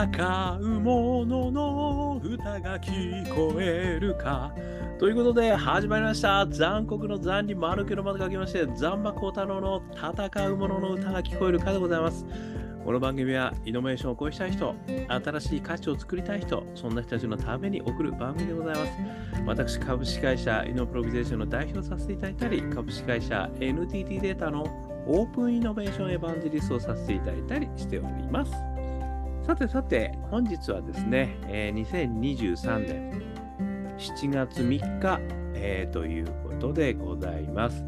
戦う者のの歌が聞こえるか。ということで始まりました。残酷の残に丸けのまで書きまして、残馬孝太郎の戦う者のの歌が聞こえるかでございます。この番組はイノベーションを起こしたい人、新しい価値を作りたい人、そんな人たちのために送る番組でございます。私、株式会社イノプロビゼーションの代表させていただいたり、株式会社 NTT データのオープンイノベーションエヴァンジリストをさせていただいたりしております。さてさて、本日はですね、えー2023年7月3日、えーということでございます。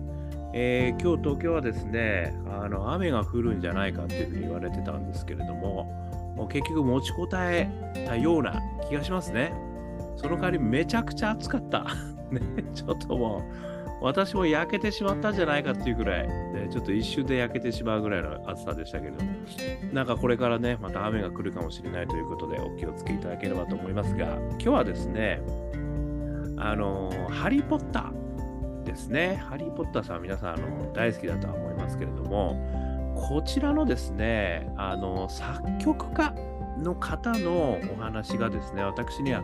えー今日東京はですねあの、雨が降るんじゃないかというふうに言われてたんですけれども、もう結局持ちこたえたような気がしますね。その代わりめちゃくちゃ暑かった。ね、ちょっともう、私も焼けてしまったんじゃないかっていうぐらい、ね、ちょっと一瞬で焼けてしまうぐらいの暑さでしたけれども、なんかこれからね、また雨が来るかもしれないということで、お気をつけいただければと思いますが、今日はですね、あのハリー・ポッターですね。ハリー・ポッターさん皆さんあの大好きだとは思いますけれども、こちらのですね、あの作曲家の方のお話がですね、私には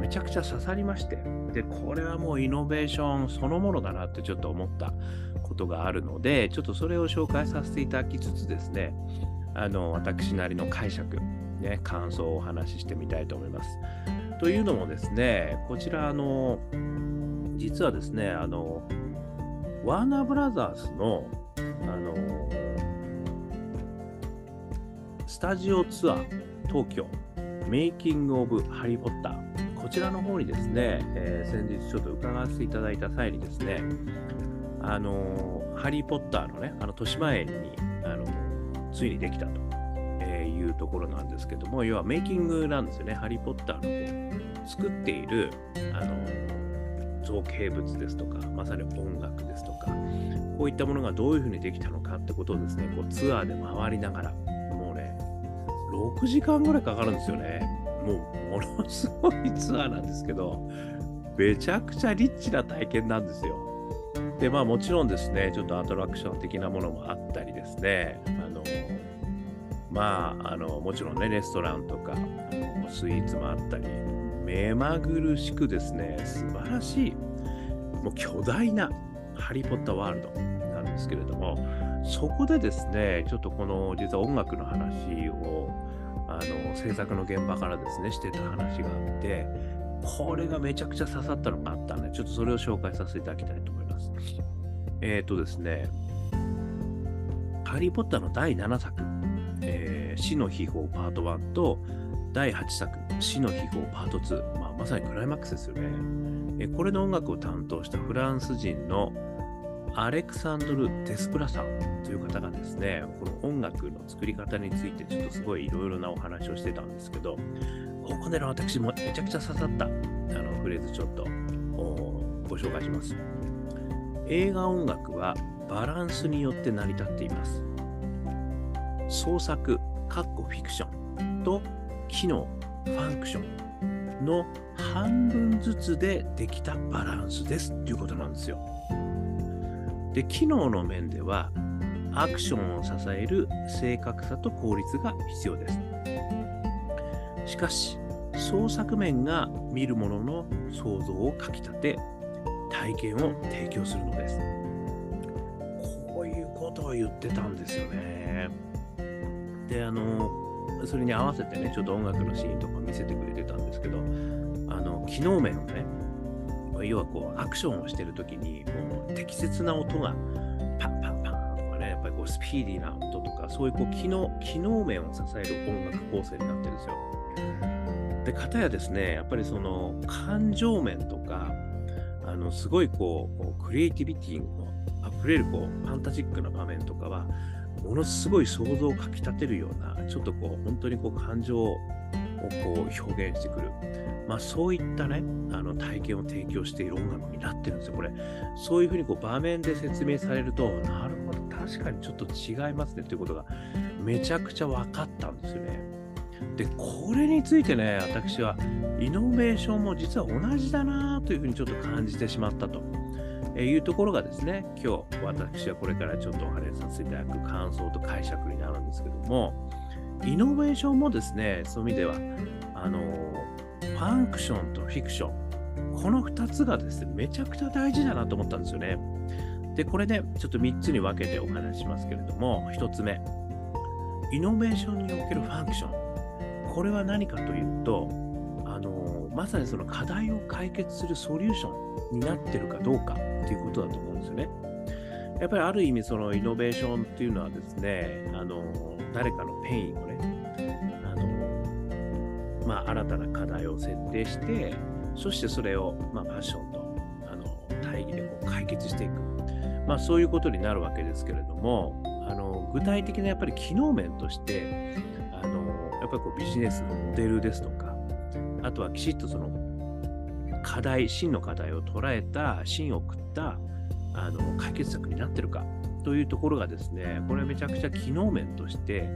めちゃくちゃ刺さりまして、で、これはもうイノベーションそのものだなってちょっと思ったことがあるので、ちょっとそれを紹介させていただきつつですね、あの私なりの解釈、ね、感想をお話ししてみたいと思います。というのもですね、こちら、あの、実はですね、あの、ワーナーブラザーズの、あの、スタジオツアー東京、メイキング・オブ・ハリー・ポッター、こちらの方にですね、えー先日ちょっと伺わせていただいた際にですね、あの、ハリー・ポッターのね、あの、豊島園に、あの、ついにできたと。えいうところなんですけども、要はメイキングなんですよね。ハリー・ポッターの作っているあの造形物ですとか、まさに音楽ですとか、こういったものがどういうふうにできたのかってことをですね、こうツアーで回りながら、6時間ぐらいかかるんですよね。もう、ものすごいツアーなんですけど、めちゃくちゃリッチな体験なんですよ。で、まあもちろんですね、ちょっとアトラクション的なものもあったりですね、あの、まあ、あの、もちろんね、レストランとか、スイーツもあったり、目まぐるしくですね、素晴らしい、もう巨大なハリー・ポッターワールドなんですけれども、そこでですね、ちょっとこの、実は音楽の話を、あの、制作の現場からですね、してた話があって、これがめちゃくちゃ刺さったのがあったので、ちょっとそれを紹介させていただきたいと思います。えっ、とですね、ハリー・ポッターの第7作、えー死の秘宝パート1と第8作死の秘宝パート2、まあ、まさにクライマックスですよね、えこれの音楽を担当したフランス人のアレクサンドル・デスプラさんという方がですねこの音楽の作り方についてちょっとすごいいろいろなお話をしてたんですけどここでの私もめちゃくちゃ刺さったあのフレーズちょっとご紹介します映画音楽はバランスによって成り立っています創作、カッコフィクションと機能、ファンクションの半分ずつでできたバランスですということなんですよ。で、機能の面ではアクションを支える正確さと効率が必要です。しかし、創作面が見るものの想像をかきたて、体験を提供するのです。こういうことを言ってたんですよね。で、あの、それに合わせてね、ちょっと音楽のシーンとか見せてくれてたんですけど、あの、機能面をね、要はこう、アクションをしてるときに、もう適切な音がパンパンパンとかね、やっぱりこう、スピーディーな音とか、そういうこう、機能、機能面を支える音楽構成になってるんですよ。で、かたやですね、やっぱりその、感情面とか、あの、すごいこう、クリエイティビティの溢れるこう、ファンタジックな場面とかは、ものすごい想像をかきたてるような、ちょっとこう、本当にこう、感情をこう表現してくる。まあそういったね、あの体験を提供している音楽になってるんですよ、これ。そういうふうにこう場面で説明されると、なるほど、確かにちょっと違いますねっていうことがめちゃくちゃ分かったんですよね。で、これについてね、私はイノベーションも実は同じだなというふうにちょっと感じてしまったと。えいうところがですね、今日私はこれからちょっとお話しさせていただく感想と解釈になるんですけども、イノベーションもですね、そういう意味では、あの、ファンクションとフィクション、この2つがですね、めちゃくちゃ大事だなと思ったんですよね。で、これね、ちょっと3つに分けてお話ししますけれども、1つ目、イノベーションにおけるファンクション。これは何かというと、あのまさにその課題を解決するソリューションになってるかどうかっていうことだと思うんですよね。やっぱりある意味そのイノベーションっていうのはですね、あの誰かのペインをね、まあ、新たな課題を設定して、そしてそれを、まあ、フィクションとあの大義でこう解決していく。まあ、そういうことになるわけですけれども、あの具体的なやっぱり機能面として、あのやっぱりこうビジネスのモデルですとか、あとはきちっとその課題、真の課題を捉えた、真を食ったあの解決策になってるかというところがですね、これはめちゃくちゃ機能面として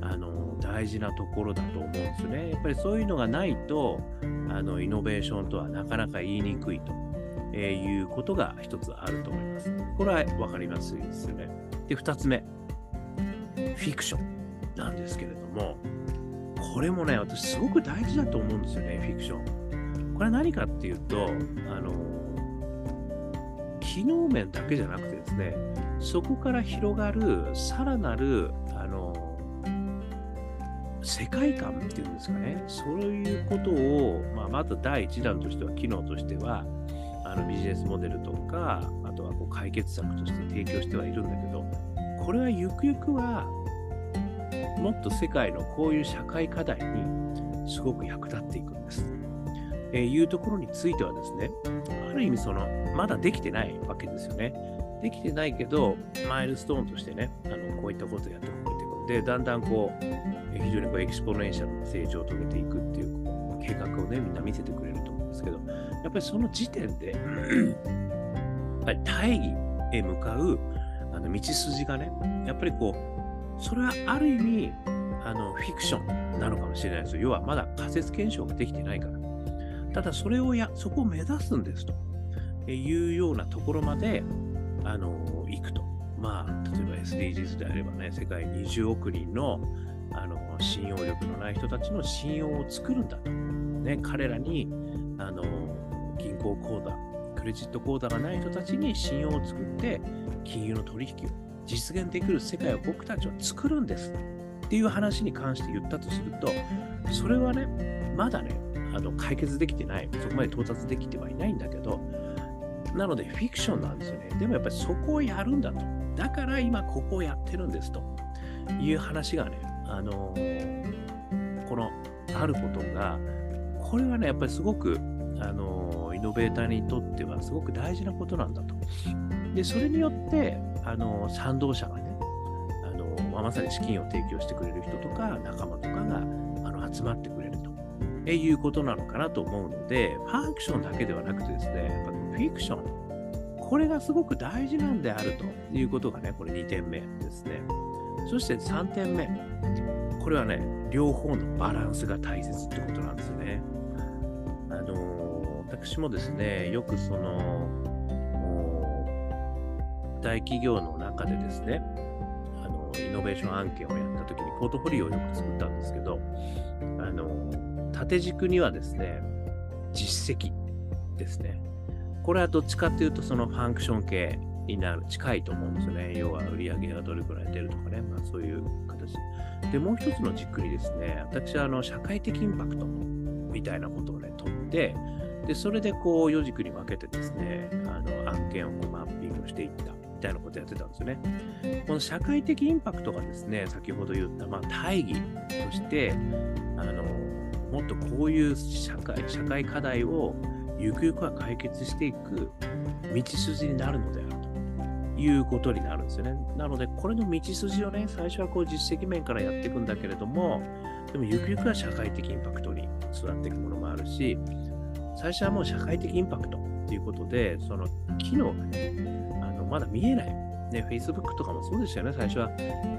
あの大事なところだと思うんですよね。やっぱりそういうのがないと、あのイノベーションとはなかなか言いにくいと、えー、いうことが一つあると思います。これは分かりますですよね。で、二つ目、フィクションなんですけれども、これもね、私すごく大事だと思うんですよね、フィクション。これは何かっていうと、あの機能面だけじゃなくてですね、そこから広がるさらなる、世界観っていうんですかね、そういうことを、まあ、まず第一弾としては、機能としては、あのビジネスモデルとか、あとはこう解決策として提供してはいるんだけど、これはゆくゆくは、もっと世界のこういう社会課題にすごく役立っていくんです。えー、いうところについてはですね、ある意味その、まだできてないわけですよね。できてないけど、マイルストーンとしてね、あのこういったことをやってこういってで、だんだんこう、非常にこう exponential な成長を遂げていくっていう計画をね、みんな見せてくれると思うんですけど、やっぱりその時点で、やっぱり大義へ向かうあの道筋がね、やっぱりこう、それはある意味、あのフィクションなのかもしれないですよ。要はまだ仮説検証ができてないから。ただそれをや、そこを目指すんですというようなところまで、あの、行くと。まあ、例えば SDGs であればね、世界20億人のあの信用力のない人たちの信用を作るんだと。ね、彼らにあの銀行口座、クレジット口座がない人たちに信用を作って、金融の取引を実現できる世界を僕たちは作るんですっていう話に関して言ったとすると、それはね、まだね、あの解決できてない、そこまで到達できてはいないんだけど、なのでフィクションなんですよね。でもやっぱりそこをやるんだと。だから今ここをやってるんですという話がね、あのー、このあることが、これはね、やっぱりすごく、あのー、イノベーターにとってはすごく大事なことなんだと。で、それによって、あのー、賛同者がね、あのまあ、まさに資金を提供してくれる人とか仲間とかがあの集まってくれると。えいうことなのかなと思うので、ファンクションだけではなくてですね、やっぱフィクション、これがすごく大事なんであるということがね、これ2点目ですね。そして3点目、これはね、両方のバランスが大切ってことなんですよね。あの私もですね、よくその、大企業の中でですね、あのイノベーション案件をやったときにポートフォリオをよく作ったんですけど、あの縦軸にはですね、実績ですね。これはどっちかっていうと、そのファンクション系になる、近いと思うんですよね。要は売り上げがどれくらい出るとかね、まあそういう形。で、もう一つの軸にですね、私はあの社会的インパクトみたいなことをね、取って、で、それでこう、4軸に分けてですね、あの案件をこうマッピングしていったみたいなことやってたんですよね。この社会的インパクトがですね、先ほど言った、まあ、大義として、あの、もっとこういう社会社会課題をゆくゆくは解決していく道筋になるのであるということになるんですよね。なので、これの道筋をね、最初はこう実績面からやっていくんだけれども、でもゆくゆくは社会的インパクトに育っていくものもあるし、最初はもう社会的インパクトっていうことで、その機能がね、あのまだ見えないね、Facebook とかもそうでしたよね、最初は。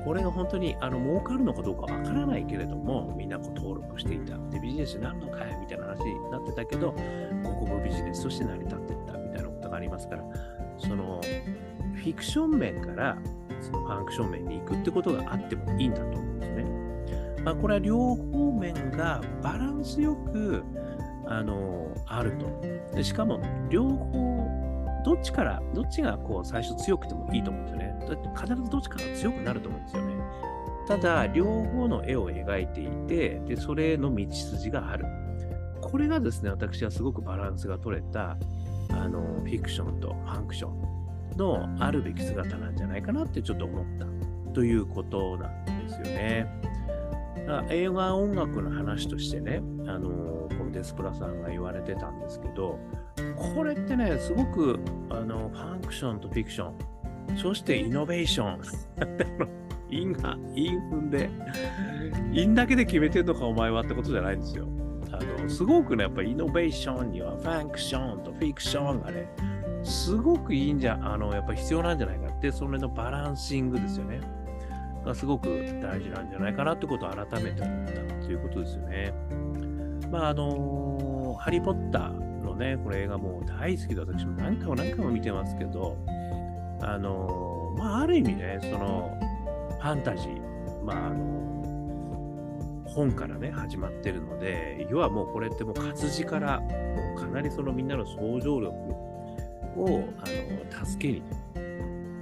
これが本当にあの儲かるのかどうかわからないけれども、みんなこう登録していた。で、ビジネスになるのかいみたいな話になってたけど、広告ビジネスとして成り立っていったみたいなことがありますから、そのフィクション面からそのファンクション面に行くってことがあってもいいんだと思うんですね。まあ、これは両方面がバランスよくあのあるとで。しかも両方、どっちから、どっちがこう最初強くてもいいと思うんですよね。だって必ずどっちかが強くなると思うんですよね。ただ、両方の絵を描いていて、でそれの道筋がある。これがですね、私はすごくバランスが取れたあのフィクションとファンクションのあるべき姿なんじゃないかなってちょっと思ったということなんですよね。映画音楽の話としてね、あのこのデスプラさんが言われてたんですけど、これってね、すごくあのファンクションとフィクション、そしてイノベーション、因が、因踏んで、因だけで決めてんのかお前はってことじゃないんですよ。あのすごくね、やっぱイノベーションにはファンクションとフィクションがね、すごくいいんじゃ、あの、やっぱり必要なんじゃないかって、それのバランシングですよね。がすごく大事なんじゃないかなってことを改めて思ったということですよね。まあ、あのハリー・ポッターのね、これ映画も大好きで私も何回も何回も見てますけど、あのまあ、ある意味ね、その、ファンタジー、まあ、あの本からね、始まってるので、要はもうこれってもう活字から、もうかなりそのみんなの想像力を、あの、助けに、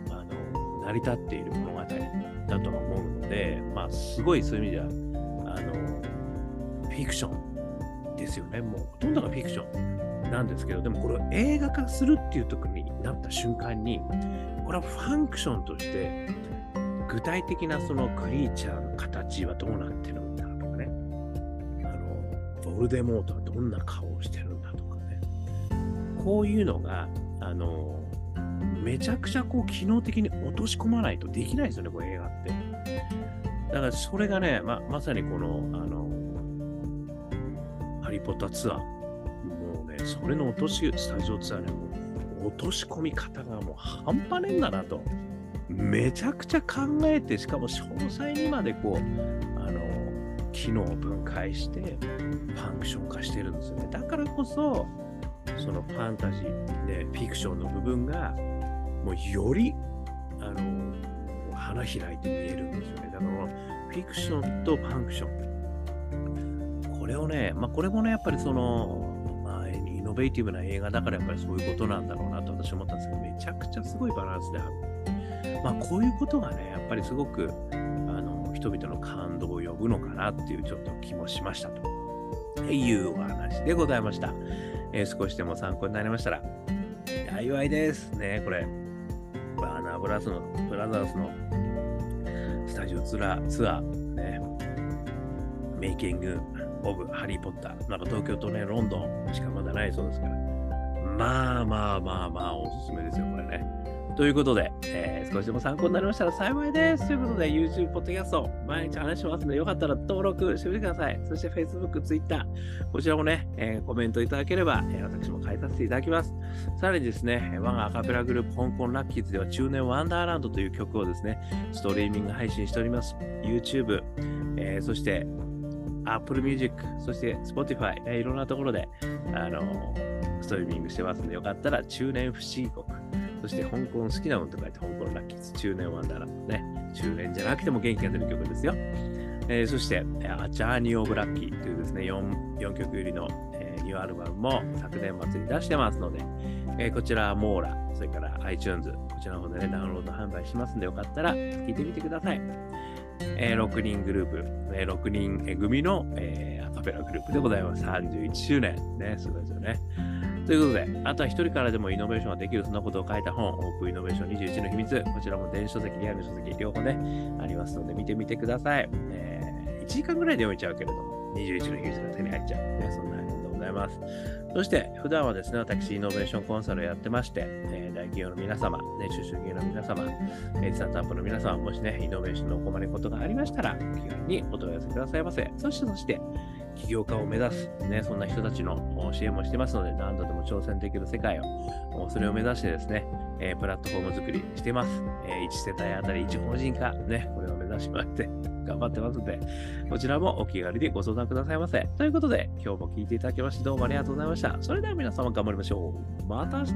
あの、成り立っている物語だとは思うので、まあ、すごいそういう意味では、あの、フィクションですよね。もうほとんどがフィクションなんですけど、でもこれを映画化するっていう時になった瞬間に、これはファンクションとして、具体的なそのクリーチャーの形はどうなってるんだとかねあのボルデモートはどんな顔をしてるんだとかね。こういうのが、あの、めちゃくちゃこう機能的に落とし込まないとできないですよね、これ映画って。だからそれがね、ままさにこの、あの、ハリー・ポッターツアー、もうね、それの落とし、スタジオツアーね、もう落とし込み方がもう半端ねえんだなと。めちゃくちゃ考えて、しかも詳細にまでこう、あの、機能を分解してファンクション化してるんですよね。だからこそ、そのファンタジー、ね、フィクションの部分が、もうより、あの、花開いて見えるんですよね。だから、フィクションとファンクション。これをね、まあ、これもね、やっぱりその、まあ、イノベーティブな映画だからやっぱりそういうことなんだろうなと私は思ったんですけど、めちゃくちゃすごいバランスである。まあ、こういうことがね、やっぱりすごく、あの人々の感動を呼ぶのかなっていうちょっと気もしましたというお話でございました。えー、少しでも参考になりましたら、幸いですね、これ。バーナーブラスのブラザーズのスタジオツアー、ツアー、ね、メイキング・オブ・ハリー・ポッター。なんか東京とね、ロンドンしかまだないそうですから。まあまあまあまあ、おすすめですよ、これね。ということで、えー、少しでも参考になりましたら幸いです。ということで、YouTube、ポッドキャスト、毎日話しますので、よかったら登録してみてください。そして Facebook、Twitter、こちらもね、えー、コメントいただければ、えー、私も変えさせていただきます。さらにですね、我がアカペラグループ、香港ラッキーズでは、中年ワンダーランドという曲をですね、ストリーミング配信しております。YouTube、えー、そして Apple Music、そして Spotify、えー、いろんなところで、あのストリーミングしてますので、よかったら中年不思議国、そして香港好きなものと書いて香港ラッキーズ、中年ワンダーランドね。中年じゃなくても元気が出る曲ですよ。えー、そして、アジャーニー・オブ・ラッキーというですね、4, 4曲入りの、えー、ニューアルバムも昨年末に出してますので、えー、こちらはモーラ、それから iTunes、こちらの方でね、ダウンロード販売しますので、よかったら聴いてみてください。えー、6人グループ、えー、6人組の、えー、アカペラグループでございます。31周年。ね、すごいですよね。ということで、あとは一人からでもイノベーションができる、そんなことを書いた本、オープンイノベーション21の秘密、こちらも電子書籍、リアル書籍、両方ね、ありますので、見てみてください。えー、1時間ぐらいで読めちゃうけれども、21の秘密が手に入っちゃう。ね、そんな本でございます。そして、普段はですね、私、イノベーションコンサルをやってまして、えー、大企業の皆様、ね、中小企業の皆様、えスタートアップの皆様、もしね、イノベーションのお困りことがありましたら、気軽にお問い合わせくださいませ。そして、そして、起業家を目指す、ね、そんな人たちの支援もしてますので、何度でも挑戦できる世界を、それを目指してですね、えー、プラットフォーム作りしてます。えー、1世帯あたり1法人化、ね、これを目指しまして、頑張ってますので、こちらもお気軽にご相談くださいませ。ということで、今日も聞いていただきましてどうもありがとうございました。それでは皆様頑張りましょう。また明日